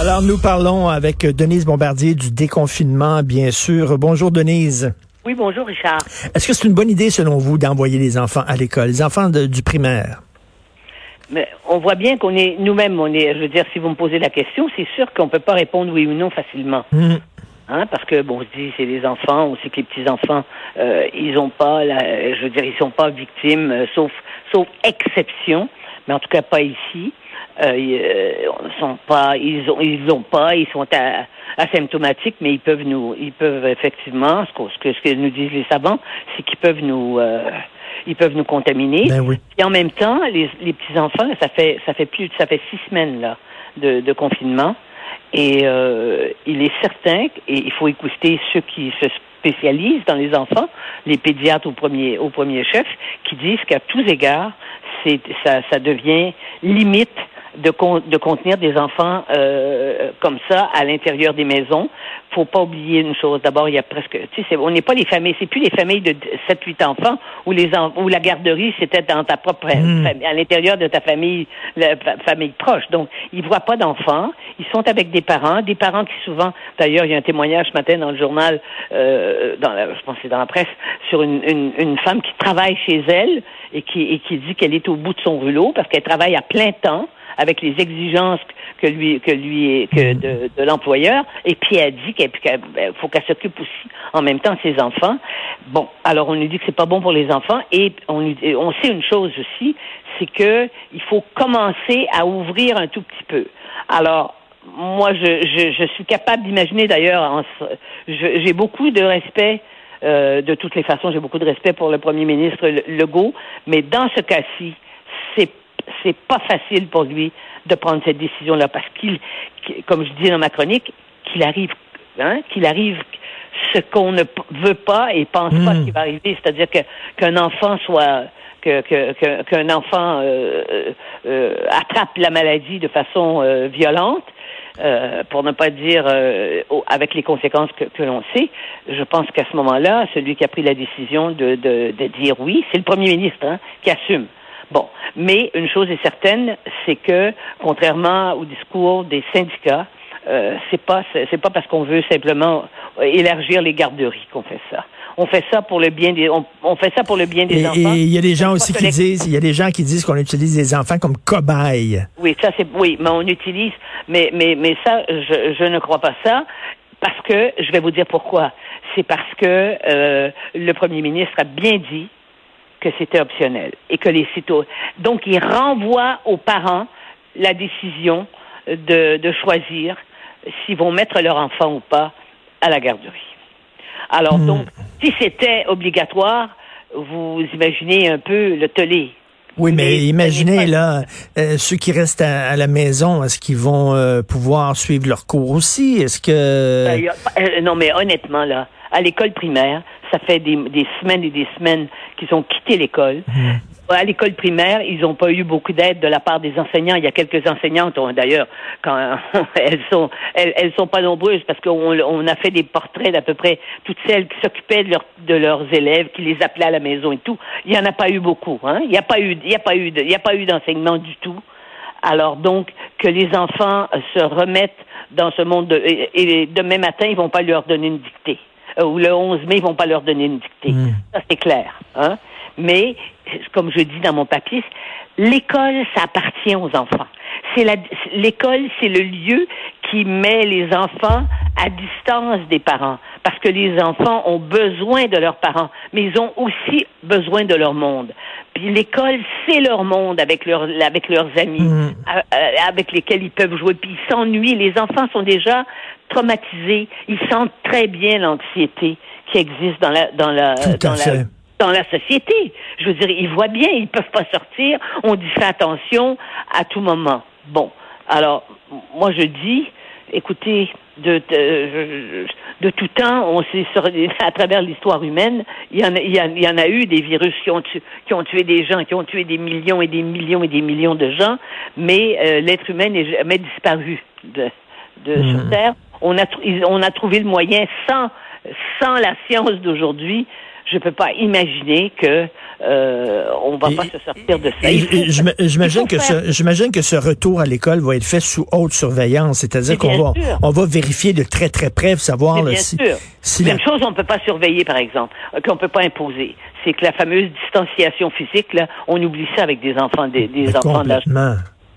Alors, nous parlons avec Denise Bombardier du déconfinement, bien sûr. Bonjour, Denise. Oui, bonjour, Richard. Est-ce que c'est une bonne idée, selon vous, d'envoyer les enfants à l'école, les enfants de- du primaire? Mais on voit bien qu'on est nous-mêmes, on est, je veux dire, si vous me posez la question, c'est sûr qu'on peut pas répondre oui ou non facilement. Hmm. Hein, parce que bon, on se dit c'est les enfants, on sait que les petits enfants, euh, ils ont pas, la, je veux dire, ils sont pas victimes, euh, sauf sauf exception, mais en tout cas pas ici. Euh, ils euh, sont pas, ils ont, ils ont pas, ils sont à- asymptomatiques, mais ils peuvent nous, ils peuvent effectivement, ce que ce que nous disent les savants, c'est qu'ils peuvent nous, euh, ils peuvent nous contaminer. Ben oui. Et en même temps, les, les petits enfants, ça fait ça fait plus ça fait six semaines là de, de confinement. Et euh, il est certain, et il faut écouter ceux qui se spécialisent dans les enfants, les pédiatres au premier au premier chef, qui disent qu'à tous égards, c'est ça, ça devient limite de, con- de contenir des enfants euh, comme ça à l'intérieur des maisons. Faut pas oublier une chose. D'abord, il y a presque, tu sais, on n'est pas les familles, c'est plus les familles de 7-8 enfants où les où la garderie c'était dans ta propre Mm. famille, à l'intérieur de ta famille, la fa- famille proche. Donc, ils voient pas d'enfants, ils sont avec des parents, des parents qui souvent, d'ailleurs, il y a un témoignage ce matin dans le journal, euh, dans la, je pense que c'est dans la presse, sur une, une, une femme qui travaille chez elle et qui, et qui dit qu'elle est au bout de son rouleau parce qu'elle travaille à plein temps avec les exigences que lui que lui que de, de l'employeur et puis elle dit qu'il faut qu'elle s'occupe aussi en même temps de ses enfants. Bon, alors on nous dit que c'est pas bon pour les enfants et on on sait une chose aussi, c'est que il faut commencer à ouvrir un tout petit peu. Alors moi, je, je, je suis capable d'imaginer d'ailleurs, j'ai beaucoup de respect euh, de toutes les façons, j'ai beaucoup de respect pour le premier ministre Le- Legault, mais dans ce cas-ci, c'est pas facile pour lui de prendre cette décision-là parce qu'il, comme je dis dans ma chronique, qu'il arrive, hein, qu'il arrive ce qu'on ne veut pas et pense pas Mm. qu'il va arriver, c'est-à-dire que qu'un enfant soit que que- que- qu'un enfant euh, euh, euh, attrape la maladie de façon euh, violente, pour ne pas dire avec les conséquences que, que l'on sait, je pense qu'à ce moment-là, celui qui a pris la décision de, de, de dire oui, c'est le premier ministre hein, qui assume. Bon, mais une chose est certaine, c'est que contrairement au discours des syndicats, euh, c'est pas c'est pas parce qu'on veut simplement euh, élargir les garderies qu'on fait ça. On fait ça pour le bien des on, on fait ça pour le bien des Et enfants. et il y a des gens aussi qui disent, il y a des gens qui disent qu'on utilise les enfants comme cobayes. Oui, ça c'est oui, mais on utilise mais mais mais ça je je ne crois pas ça parce que je vais vous dire pourquoi. C'est parce que euh, le premier ministre a bien dit que c'était optionnel et que les citoyens donc il renvoie aux parents la décision de de choisir s'ils vont mettre leur enfant ou pas à la garderie. Alors Hmm. donc si c'était obligatoire, vous imaginez un peu le tollé Oui, mais Mais- imaginez là, euh, ceux qui restent à, à la maison, est-ce qu'ils vont euh, pouvoir suivre leur cours aussi? Est-ce que Ben, euh, non, mais honnêtement, là, à l'école primaire, ça fait des, des semaines et des semaines qu'ils ont quitté l'école. À l'école primaire, ils n'ont pas eu beaucoup d'aide de la part des enseignants. Il y a quelques enseignantes, d'ailleurs, quand elles sont, elles, elles sont pas nombreuses parce qu'on on a fait des portraits d'à peu près toutes celles qui s'occupaient de, leur- de leurs élèves, qui les appelaient à la maison et tout. Il y en a pas eu beaucoup, hein. Il n'y a pas eu, il y a pas eu, de- il y a pas eu d'enseignement du tout. Alors donc que les enfants se remettent dans ce monde de, et, et demain matin ils vont pas leur donner une dictée ou le 11 mai ils vont pas leur donner une dictée. Mm. Ça c'est clair, hein. Mais comme je dis dans mon papier, l'école ça appartient aux enfants. C'est la l'école c'est le lieu qui met les enfants à distance des parents parce que les enfants ont besoin de leurs parents, mais ils ont aussi besoin de leur monde. Puis l'école, c'est leur monde avec leurs avec leurs amis, euh, euh, avec lesquels ils peuvent jouer. Puis ils s'ennuient. Les enfants sont déjà traumatisés. Ils sentent très bien l'anxiété qui existe dans la dans la Tout à dans la dans la société. Je veux dire, ils voient bien, ils peuvent pas sortir. On dit fais attention à tout moment. Bon. Alors, moi, je dis, écoutez, de, de, tout temps, on sait à travers l'histoire humaine, il y, en a, il, y en a eu des virus qui ont, tué, qui ont tué des gens, qui ont tué des millions et des millions et des millions de gens, mais euh, l'être humain n'est jamais disparu de, de sur mmh. Terre. On a, on a trouvé le moyen sans, sans la science d'aujourd'hui je peux pas imaginer que euh, on va pas se sortir de ça. J'imagine que ce, j'imagine que ce retour à l'école va être fait sous haute surveillance, c'est-à-dire qu'on va, on va vérifier de très très près, savoir bien si, sûr. si Même chose, on peut pas surveiller, par exemple, euh, qu'on peut pas imposer. C'est que la fameuse distanciation physique, là, on oublie ça avec des enfants, des, des enfants d'âge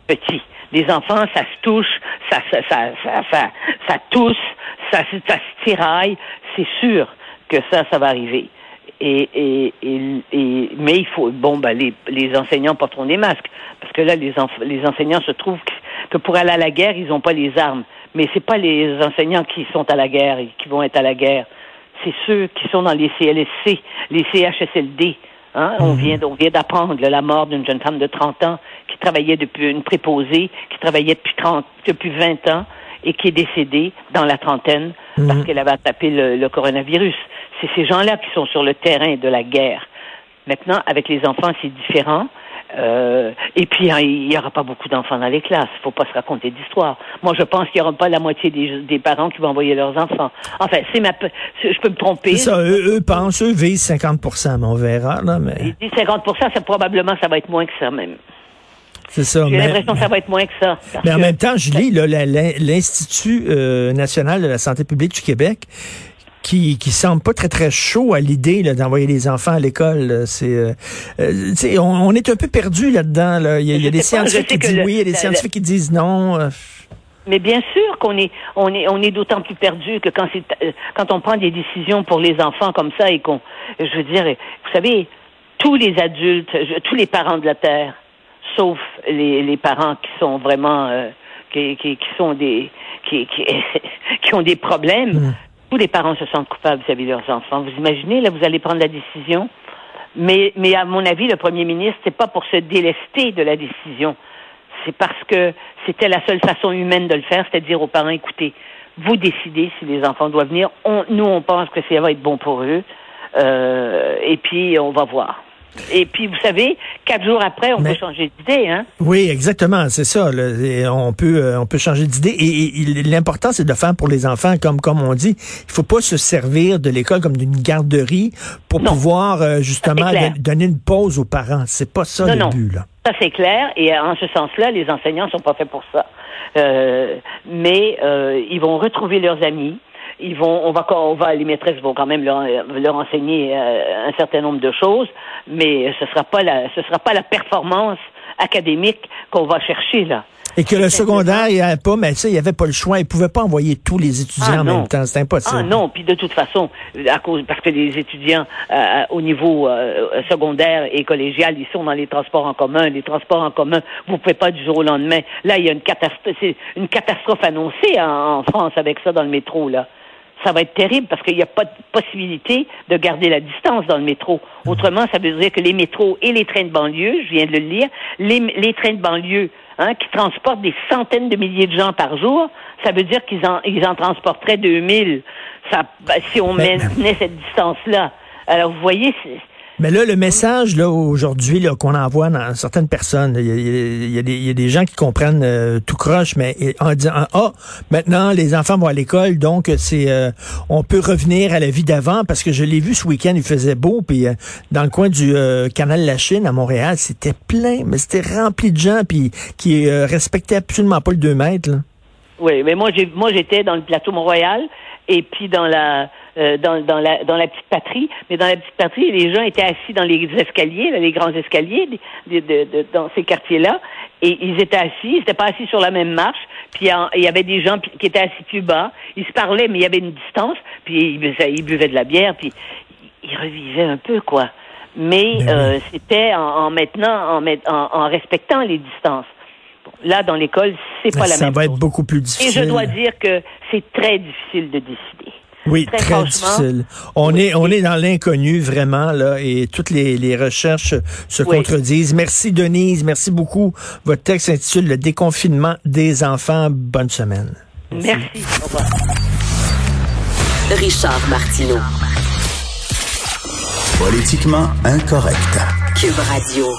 petit. Les enfants, ça se touche, ça, ça, ça, ça, tousse, ça, ça se tiraille. C'est sûr que ça, ça va arriver. Et, et, et, mais il faut bon ben les, les enseignants porteront des masques parce que là les, les enseignants se trouvent que, pour aller à la guerre ils n'ont pas les armes mais c'est pas les enseignants qui sont à la guerre et qui vont être à la guerre c'est ceux qui sont dans les CLSC les CHSLD hein? On mhm. vient on vient d'apprendre la mort d'une jeune femme de 30 ans qui travaillait depuis une préposée qui travaillait depuis 30 depuis 20 ans et qui est décédée dans la trentaine parce mhm. qu'elle avait attrapé le coronavirus c'est ces gens-là qui sont sur le terrain de la guerre. Maintenant, avec les enfants, c'est différent. Euh, et puis, hein, il n'y aura pas beaucoup d'enfants dans les classes. Il ne faut pas se raconter d'histoire. Moi, je pense qu'il n'y aura pas la moitié des, parents qui vont envoyer leurs enfants. Enfin, c'est ma, je peux me tromper. C'est ça. Eux, pensent, eux visent 50 mais on verra, là, mais. Ils disent 50 c'est probablement, ça va être moins que ça, même. C'est ça. J'ai l'impression que ça va être moins que ça. Mais en même temps, je lis l'Institut euh, national de la santé publique du Québec qui qui semble pas très très chaud à l'idée d'envoyer les enfants à l'école. C'est euh, euh on, est un peu perdu là-dedans. Là. Il y a, des scientifiques qui disent oui, il y a des scientifiques qui disent non. Euh. Mais bien sûr qu'on est on est on est d'autant plus perdu que quand c'est euh, quand on prend des décisions pour les enfants comme ça et qu'on je veux dire vous savez tous les adultes tous les parents de la terre sauf les, les parents qui sont vraiment qui, qui, qui, sont des qui, qui, qui ont des problèmes, mm tous les parents se sentent coupables vis-à-vis de leurs enfants. Vous imaginez, là, vous allez prendre la décision. Mais, mais à mon avis, le premier ministre, c'est pas pour se délester de la décision. C'est parce que c'était la seule façon humaine de le faire, c'est à dire aux parents, écoutez, vous décidez si les enfants doivent venir. nous, on pense que ça va être bon pour eux. Euh, et puis, on va voir. Et puis, vous savez, quatre jours après, on peut changer d'idée. Hein? Oui, exactement, c'est ça. on peut euh, on peut changer d'idée. Et, l'important, c'est de faire pour les enfants, comme comme on dit, il faut pas se servir de l'école comme d'une garderie pour pouvoir euh, justement donner une pause aux parents. C'est pas ça le but. Là. Ça, c'est clair. Et en ce sens-là, les enseignants sont pas faits pour ça. Euh, mais ils vont retrouver leurs amis ils vont, on va, on va, les maîtresses vont quand même leur, leur enseigner euh, un certain nombre de choses, mais ce sera pas la, ce sera pas la performance académique qu'on va chercher là. Et que le secondaire, il n'y avait pas, mais ça, il n'y avait pas le choix. Il pouvait pas envoyer tous les étudiants ah, en même temps. C'est impossible. Ah non, puis de toute façon, à cause, parce que les étudiants euh, au niveau euh, secondaire et collégial, ils sont dans les transports en commun. Les transports en commun, vous pouvez pas du jour au lendemain. Là, il y a une catastrophe, une catastrophe annoncée en France avec ça dans le métro, là ça va être terrible parce qu'il n'y a pas de possibilité de garder la distance dans le métro. Autrement, ça veut dire que les métros et les trains de banlieue, je viens de le lire, les, les trains de banlieue hein, qui transportent des centaines de milliers de gens par jour, ça veut dire qu'ils en, ils en transporteraient 2000 ça, ben, si on maintenait cette distance-là. Alors, vous voyez, mais là, le message là aujourd'hui là qu'on envoie dans certaines personnes, il y, a, des gens qui comprennent euh, tout croche, mais en disant ah maintenant les enfants vont à l'école, donc c'est euh, on peut revenir à la vie d'avant parce que je l'ai vu ce week-end, il faisait beau, puis euh, dans le coin du canal La Chine à Montréal, c'était plein, mais c'était rempli de gens puis qui respectaient absolument pas le 2 mètres. Là. Oui, mais moi j'ai moi j'étais dans le plateau Mont-Royal et puis dans la euh, dans, dans, la, dans la petite patrie, mais dans la petite patrie, les gens étaient assis dans les escaliers, les grands escaliers de, de, dans ces quartiers-là, et ils étaient assis, ils n'étaient pas assis sur la même marche, puis il y avait des gens qui étaient assis plus bas, ils se parlaient, mais il y avait une distance, puis ils, ils buvaient de la bière, puis ils revivaient un peu, quoi. Mais ben euh, c'était en, en, maintenant, en, en, en respectant les distances. Là, dans l'école, c'est pas la même chose. Ça va être beaucoup plus difficile. Et je dois dire que c'est très difficile de décider. Oui, très, difficile. On est on est dans l'inconnu vraiment là et toutes les, les recherches se contredisent. Merci Denise, merci beaucoup. Votre texte s'intitule Le déconfinement des enfants. Bonne semaine. Merci. merci. Au revoir. Richard Martineau. Politiquement incorrect. Cube Radio.